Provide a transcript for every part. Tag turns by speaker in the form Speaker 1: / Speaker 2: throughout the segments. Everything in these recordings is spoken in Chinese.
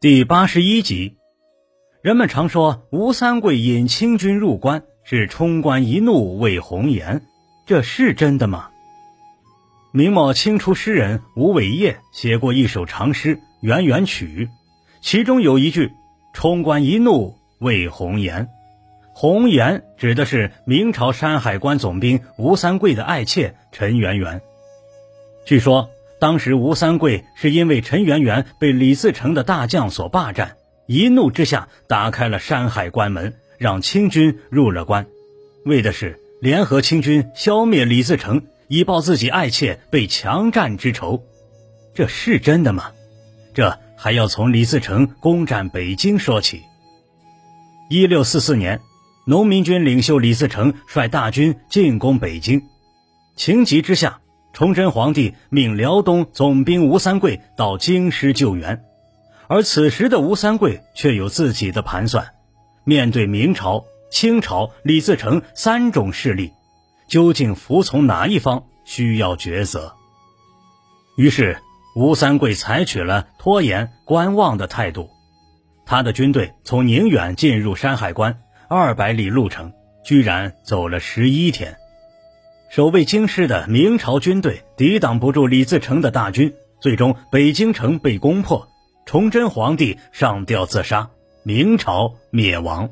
Speaker 1: 第八十一集，人们常说吴三桂引清军入关是冲冠一怒为红颜，这是真的吗？明末清初诗人吴伟业写过一首长诗《圆圆曲》，其中有一句“冲冠一怒为红颜”，红颜指的是明朝山海关总兵吴三桂的爱妾陈圆圆。据说。当时吴三桂是因为陈圆圆被李自成的大将所霸占，一怒之下打开了山海关门，让清军入了关，为的是联合清军消灭李自成，以报自己爱妾被强占之仇。这是真的吗？这还要从李自成攻占北京说起。一六四四年，农民军领袖李自成率大军进攻北京，情急之下。崇祯皇帝命辽东总兵吴三桂到京师救援，而此时的吴三桂却有自己的盘算。面对明朝、清朝、李自成三种势力，究竟服从哪一方，需要抉择。于是，吴三桂采取了拖延、观望的态度。他的军队从宁远进入山海关，二百里路程，居然走了十一天。守卫京师的明朝军队抵挡不住李自成的大军，最终北京城被攻破，崇祯皇帝上吊自杀，明朝灭亡。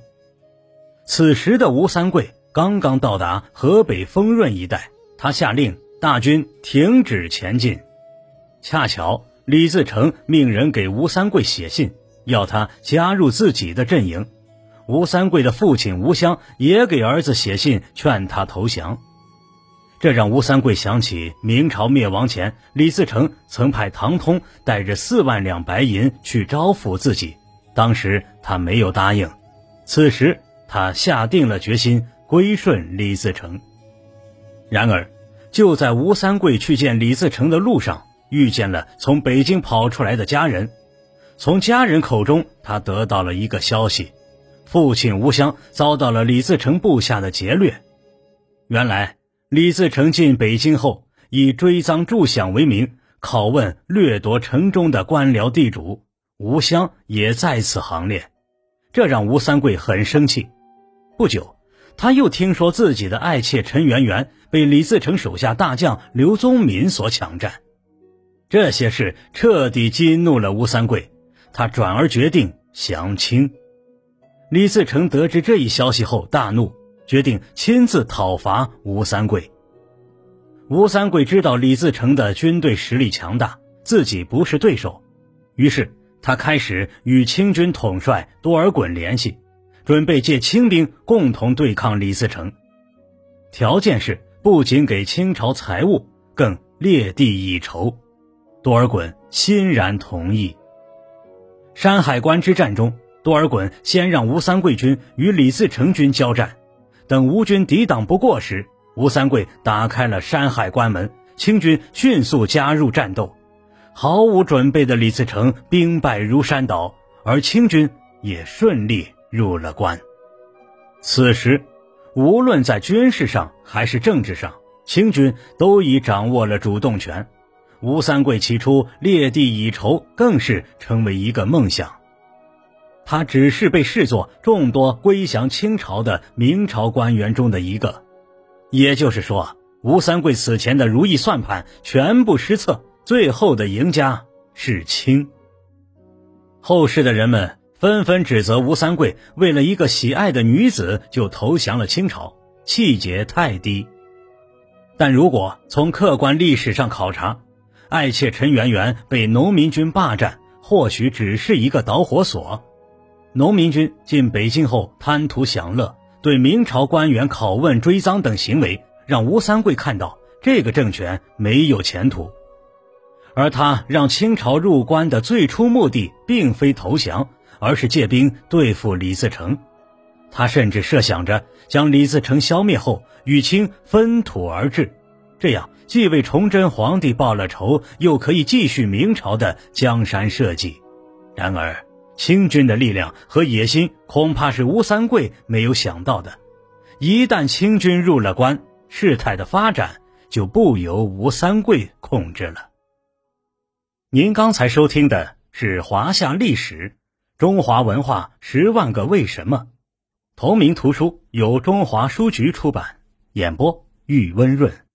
Speaker 1: 此时的吴三桂刚刚到达河北丰润一带，他下令大军停止前进。恰巧李自成命人给吴三桂写信，要他加入自己的阵营。吴三桂的父亲吴襄也给儿子写信，劝他投降。这让吴三桂想起明朝灭亡前，李自成曾派唐通带着四万两白银去招抚自己，当时他没有答应。此时他下定了决心归顺李自成。然而，就在吴三桂去见李自成的路上，遇见了从北京跑出来的家人。从家人口中，他得到了一个消息：父亲吴襄遭到了李自成部下的劫掠。原来。李自成进北京后，以追赃助饷为名，拷问掠夺城中的官僚地主。吴襄也在此行列，这让吴三桂很生气。不久，他又听说自己的爱妾陈圆圆被李自成手下大将刘宗敏所抢占，这些事彻底激怒了吴三桂，他转而决定降清。李自成得知这一消息后，大怒。决定亲自讨伐吴三桂。吴三桂知道李自成的军队实力强大，自己不是对手，于是他开始与清军统帅多尔衮联系，准备借清兵共同对抗李自成。条件是不仅给清朝财物，更列地以酬。多尔衮欣然同意。山海关之战中，多尔衮先让吴三桂军与李自成军交战。等吴军抵挡不过时，吴三桂打开了山海关门，清军迅速加入战斗。毫无准备的李自成兵败如山倒，而清军也顺利入了关。此时，无论在军事上还是政治上，清军都已掌握了主动权。吴三桂起初列地以筹，更是成为一个梦想。他只是被视作众多归降清朝的明朝官员中的一个，也就是说，吴三桂此前的如意算盘全部失策，最后的赢家是清。后世的人们纷纷指责吴三桂为了一个喜爱的女子就投降了清朝，气节太低。但如果从客观历史上考察，爱妾陈圆圆被农民军霸占，或许只是一个导火索。农民军进北京后贪图享乐，对明朝官员拷问、追赃等行为，让吴三桂看到这个政权没有前途。而他让清朝入关的最初目的，并非投降，而是借兵对付李自成。他甚至设想着将李自成消灭后与清分土而治，这样既为崇祯皇帝报了仇，又可以继续明朝的江山社稷。然而。清军的力量和野心，恐怕是吴三桂没有想到的。一旦清军入了关，事态的发展就不由吴三桂控制了。您刚才收听的是华夏历史，中华文化十万个为什么。同名图书由中华书局出版，演播玉温润。